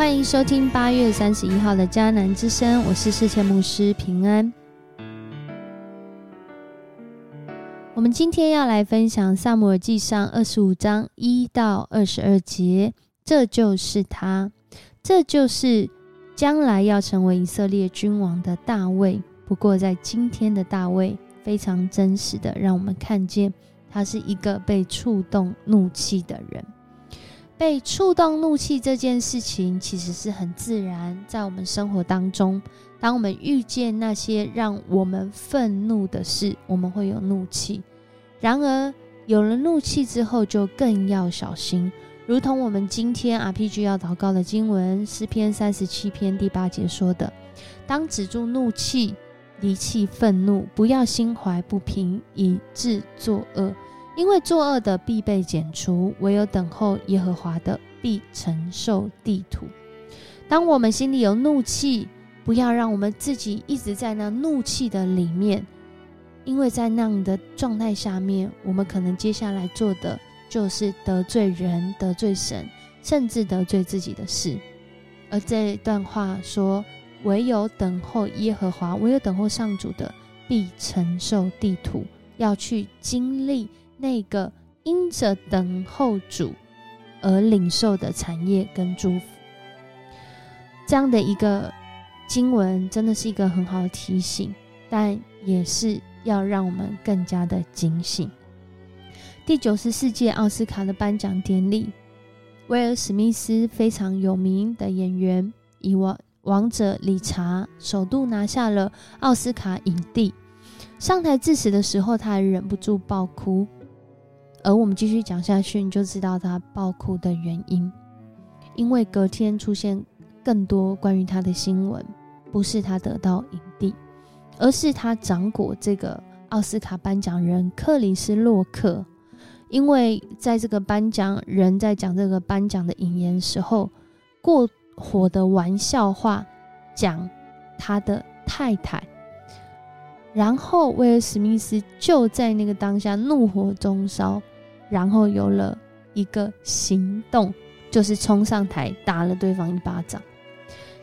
欢迎收听八月三十一号的迦南之声，我是世界牧师平安。我们今天要来分享《萨姆尔记上》二十五章一到二十二节，这就是他，这就是将来要成为以色列君王的大卫。不过，在今天的大卫，非常真实的让我们看见，他是一个被触动怒气的人。被触动怒气这件事情，其实是很自然，在我们生活当中，当我们遇见那些让我们愤怒的事，我们会有怒气。然而，有了怒气之后，就更要小心。如同我们今天 RPG 要祷告的经文诗篇三十七篇第八节说的：“当止住怒气，离弃愤怒，不要心怀不平，以致作恶。”因为作恶的必被剪除，唯有等候耶和华的必承受地土。当我们心里有怒气，不要让我们自己一直在那怒气的里面，因为在那样的状态下面，我们可能接下来做的就是得罪人、得罪神，甚至得罪自己的事。而这段话说：“唯有等候耶和华，唯有等候上主的必承受地土，要去经历。”那个因着等候主而领受的产业跟祝福，这样的一个经文，真的是一个很好的提醒，但也是要让我们更加的警醒。第九十四届奥斯卡的颁奖典礼，威尔史密斯非常有名的演员，以王王者理查首度拿下了奥斯卡影帝。上台致辞的时候，他还忍不住爆哭。而我们继续讲下去，你就知道他爆哭的原因。因为隔天出现更多关于他的新闻，不是他得到影帝，而是他掌果这个奥斯卡颁奖人克里斯洛克。因为在这个颁奖人在讲这个颁奖的引言时候，过火的玩笑话讲他的太太，然后威尔史密斯就在那个当下怒火中烧。然后有了一个行动，就是冲上台打了对方一巴掌。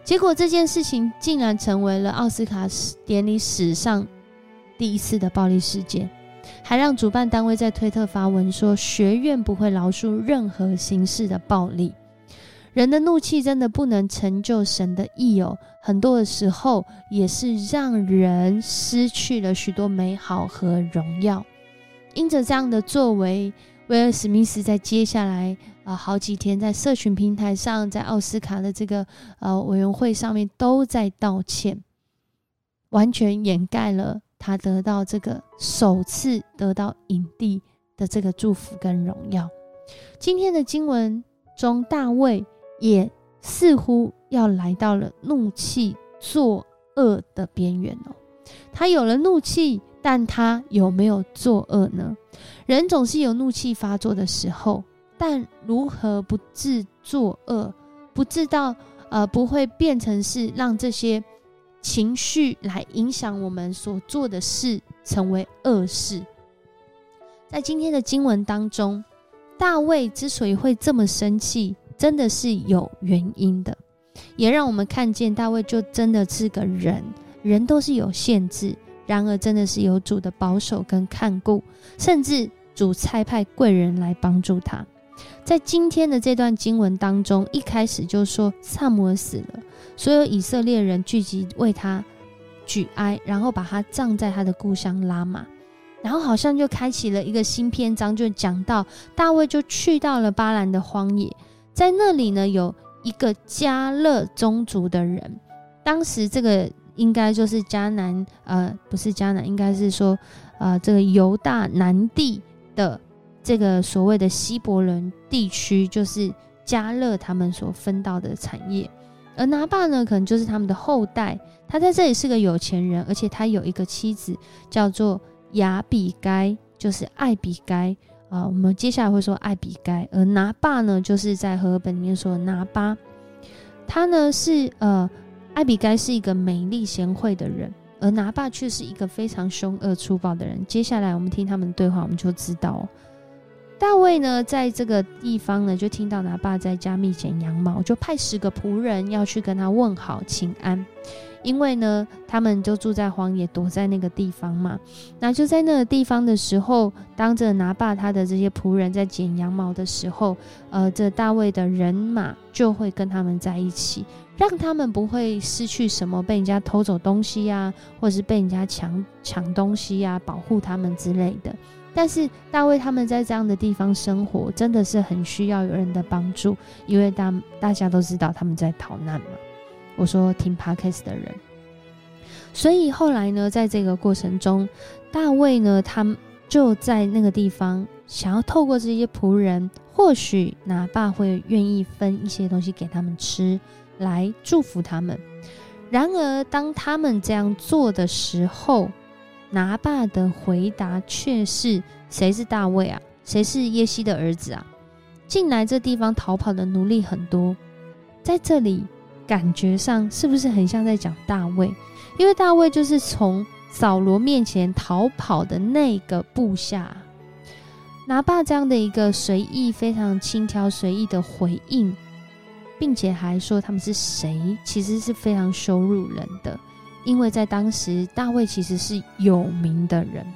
结果这件事情竟然成为了奥斯卡典礼史上第一次的暴力事件，还让主办单位在推特发文说：“学院不会饶恕任何形式的暴力。”人的怒气真的不能成就神的意哦，很多的时候也是让人失去了许多美好和荣耀。因着这样的作为。威尔史密斯在接下来啊好几天，在社群平台上，在奥斯卡的这个呃委员会上面，都在道歉，完全掩盖了他得到这个首次得到影帝的这个祝福跟荣耀。今天的经文中，大卫也似乎要来到了怒气作恶的边缘哦。他有了怒气，但他有没有作恶呢？人总是有怒气发作的时候，但如何不自作恶，不知道呃不会变成是让这些情绪来影响我们所做的事成为恶事？在今天的经文当中，大卫之所以会这么生气，真的是有原因的，也让我们看见大卫就真的是个人，人都是有限制，然而真的是有主的保守跟看顾，甚至。主差派贵人来帮助他，在今天的这段经文当中，一开始就说萨摩尔死了，所有以色列人聚集为他举哀，然后把他葬在他的故乡拉玛，然后好像就开启了一个新篇章，就讲到大卫就去到了巴兰的荒野，在那里呢有一个加勒宗族的人，当时这个应该就是迦南，呃，不是迦南，应该是说，呃，这个犹大南地。的这个所谓的希伯伦地区，就是加勒他们所分到的产业，而拿爸呢，可能就是他们的后代。他在这里是个有钱人，而且他有一个妻子叫做亚比该，就是艾比该啊。我们接下来会说艾比该，而拿爸呢，就是在和合本里面说拿巴，他呢是呃，艾比该是一个美丽贤惠的人。而拿爸却是一个非常凶恶粗暴的人。接下来我们听他们对话，我们就知道，大卫呢，在这个地方呢，就听到拿爸在家密剪羊毛，就派十个仆人要去跟他问好请安。因为呢，他们就住在荒野，躲在那个地方嘛。那就在那个地方的时候，当着拿爸他的这些仆人在剪羊毛的时候，呃，这大卫的人马就会跟他们在一起，让他们不会失去什么，被人家偷走东西呀，或者是被人家抢抢东西呀，保护他们之类的。但是大卫他们在这样的地方生活，真的是很需要有人的帮助，因为大大家都知道他们在逃难嘛。我说听 podcast 的人，所以后来呢，在这个过程中，大卫呢，他就在那个地方想要透过这些仆人，或许拿爸会愿意分一些东西给他们吃，来祝福他们。然而，当他们这样做的时候，拿爸的回答却是：“谁是大卫啊？谁是耶西的儿子啊？进来这地方逃跑的奴隶很多，在这里感觉上是不是很像在讲大卫？因为大卫就是从扫罗面前逃跑的那个部下。拿爸这样的一个随意、非常轻佻、随意的回应，并且还说他们是谁，其实是非常羞辱人的。”因为在当时，大卫其实是有名的人，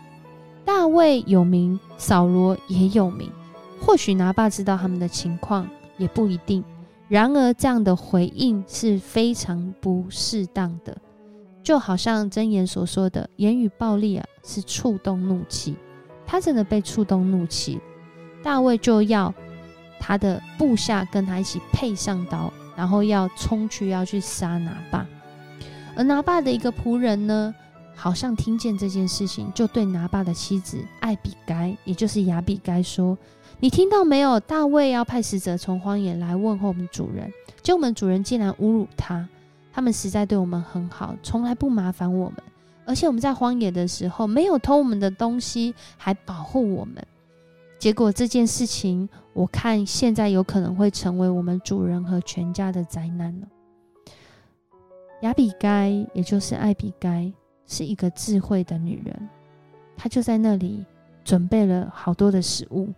大卫有名，扫罗也有名。或许拿爸知道他们的情况，也不一定。然而，这样的回应是非常不适当的，就好像箴言所说的：“言语暴力啊，是触动怒气。”他真的被触动怒气，大卫就要他的部下跟他一起配上刀，然后要冲去要去杀拿爸。而拿爸的一个仆人呢，好像听见这件事情，就对拿爸的妻子艾比该，也就是亚比该说：“你听到没有？大卫要派使者从荒野来问候我们主人，结果我们主人竟然侮辱他。他们实在对我们很好，从来不麻烦我们，而且我们在荒野的时候没有偷我们的东西，还保护我们。结果这件事情，我看现在有可能会成为我们主人和全家的灾难了。”亚比该，也就是艾比该，是一个智慧的女人。她就在那里准备了好多的食物，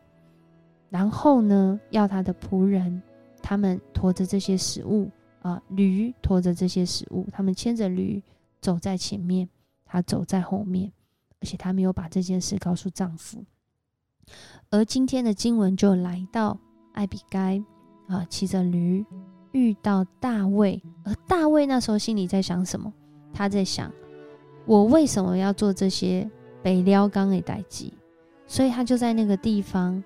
然后呢，要她的仆人，他们驮着这些食物啊，驴驮着这些食物，他们牵着驴走在前面，她走在后面，而且她没有把这件事告诉丈夫。而今天的经文就来到艾比该啊，骑着驴。遇到大卫，而大卫那时候心里在想什么？他在想：我为什么要做这些北撩刚的代际？所以他就在那个地方，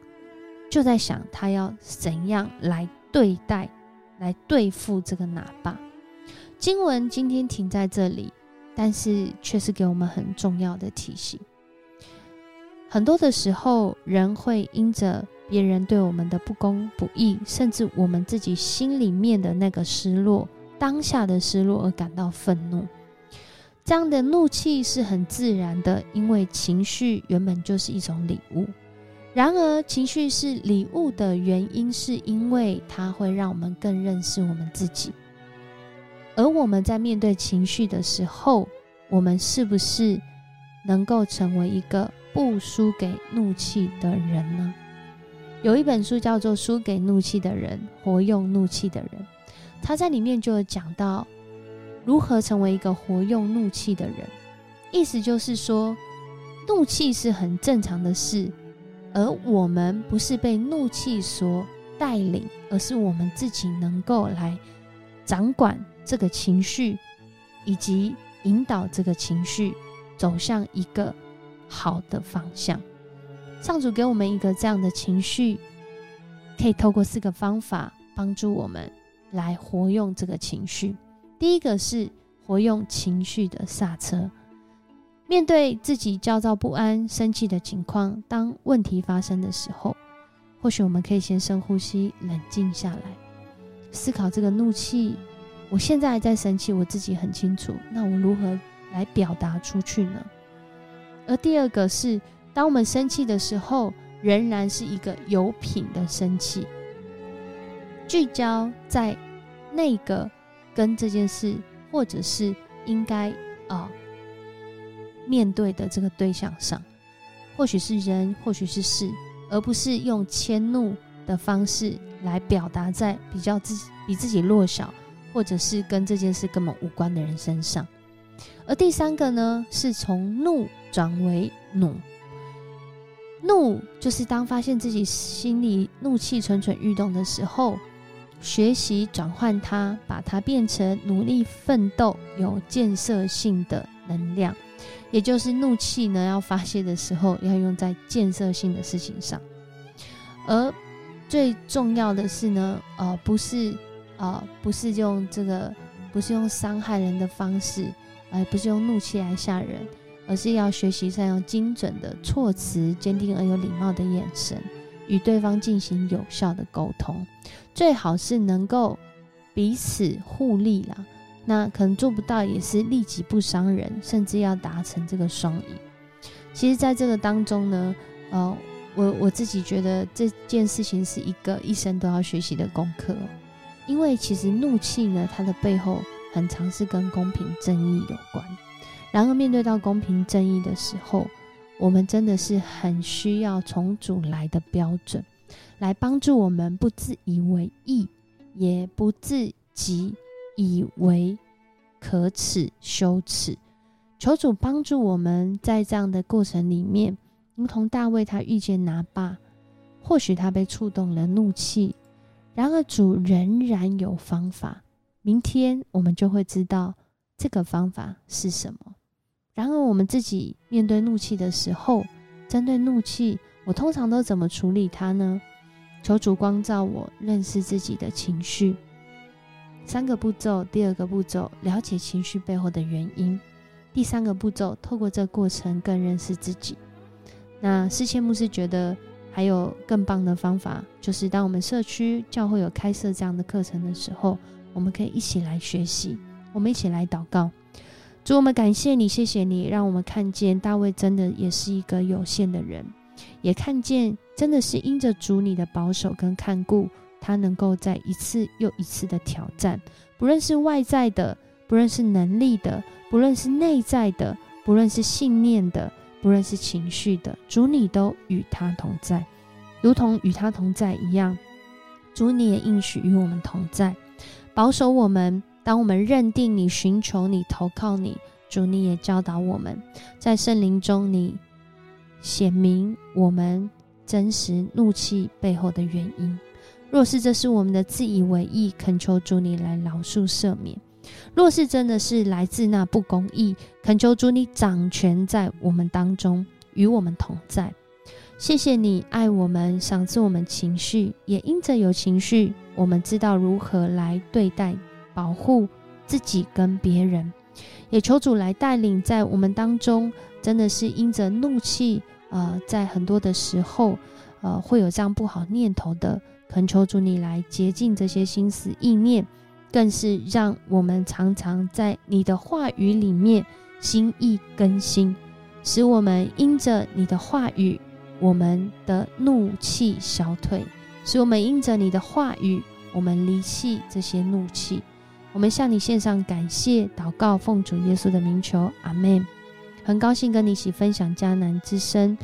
就在想他要怎样来对待、来对付这个拿巴。经文今天停在这里，但是却是给我们很重要的提醒。很多的时候，人会因着。别人对我们的不公不义，甚至我们自己心里面的那个失落，当下的失落而感到愤怒，这样的怒气是很自然的，因为情绪原本就是一种礼物。然而，情绪是礼物的原因，是因为它会让我们更认识我们自己。而我们在面对情绪的时候，我们是不是能够成为一个不输给怒气的人呢？有一本书叫做《输给怒气的人，活用怒气的人》，他在里面就有讲到如何成为一个活用怒气的人。意思就是说，怒气是很正常的事，而我们不是被怒气所带领，而是我们自己能够来掌管这个情绪，以及引导这个情绪走向一个好的方向。上主给我们一个这样的情绪，可以透过四个方法帮助我们来活用这个情绪。第一个是活用情绪的刹车，面对自己焦躁不安、生气的情况，当问题发生的时候，或许我们可以先深呼吸，冷静下来，思考这个怒气。我现在还在生气，我自己很清楚，那我如何来表达出去呢？而第二个是。当我们生气的时候，仍然是一个有品的生气，聚焦在那个跟这件事，或者是应该啊面对的这个对象上，或许是人，或许是事，而不是用迁怒的方式来表达在比较自己比自己弱小，或者是跟这件事根本无关的人身上。而第三个呢，是从怒转为怒。怒就是当发现自己心里怒气蠢蠢欲动的时候，学习转换它，把它变成努力奋斗、有建设性的能量。也就是怒气呢，要发泄的时候，要用在建设性的事情上。而最重要的是呢，呃，不是，呃，不是用这个，不是用伤害人的方式，而不是用怒气来吓人，而是要学习善用精准的措辞、坚定而有礼貌的眼神，与对方进行有效的沟通。最好是能够彼此互利啦。那可能做不到，也是利己不伤人，甚至要达成这个双赢。其实，在这个当中呢，呃，我我自己觉得这件事情是一个一生都要学习的功课。因为其实怒气呢，它的背后很常是跟公平正义有关。然而，面对到公平正义的时候，我们真的是很需要从主来的标准，来帮助我们不自以为意，也不自己。以为可耻、羞耻，求主帮助我们在这样的过程里面，如同大卫他遇见拿巴，或许他被触动了怒气，然而主仍然有方法。明天我们就会知道这个方法是什么。然而我们自己面对怒气的时候，针对怒气，我通常都怎么处理它呢？求主光照我，认识自己的情绪。三个步骤，第二个步骤了解情绪背后的原因，第三个步骤透过这个过程更认识自己。那世谦牧师觉得还有更棒的方法，就是当我们社区教会有开设这样的课程的时候，我们可以一起来学习，我们一起来祷告。主，我们感谢你，谢谢你，让我们看见大卫真的也是一个有限的人，也看见真的是因着主你的保守跟看顾。他能够在一次又一次的挑战，不论是外在的，不论是能力的，不论是内在的，不论是信念的，不论是情绪的，主你都与他同在，如同与他同在一样。主你也应许与我们同在，保守我们。当我们认定你、寻求你、投靠你，主你也教导我们，在圣灵中你显明我们真实怒气背后的原因。若是这是我们的自以为意，恳求主你来饶恕赦免；若是真的是来自那不公义，恳求主你掌权在我们当中，与我们同在。谢谢你爱我们，赏赐我们情绪，也因着有情绪，我们知道如何来对待、保护自己跟别人。也求主来带领，在我们当中，真的是因着怒气，呃，在很多的时候，呃，会有这样不好念头的。恳求主你来洁净这些心思意念，更是让我们常常在你的话语里面心意更新，使我们因着你的话语，我们的怒气消退；使我们因着你的话语，我们离弃这些怒气。我们向你献上感谢、祷告，奉主耶稣的名求，阿门。很高兴跟你一起分享迦南之声，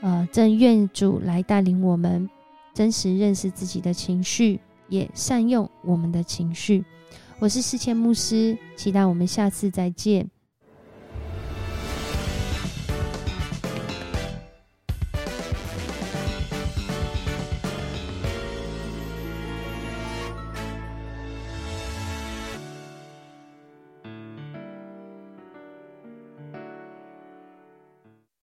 呃，正愿主来带领我们。真实认识自己的情绪，也善用我们的情绪。我是世谦牧师，期待我们下次再见。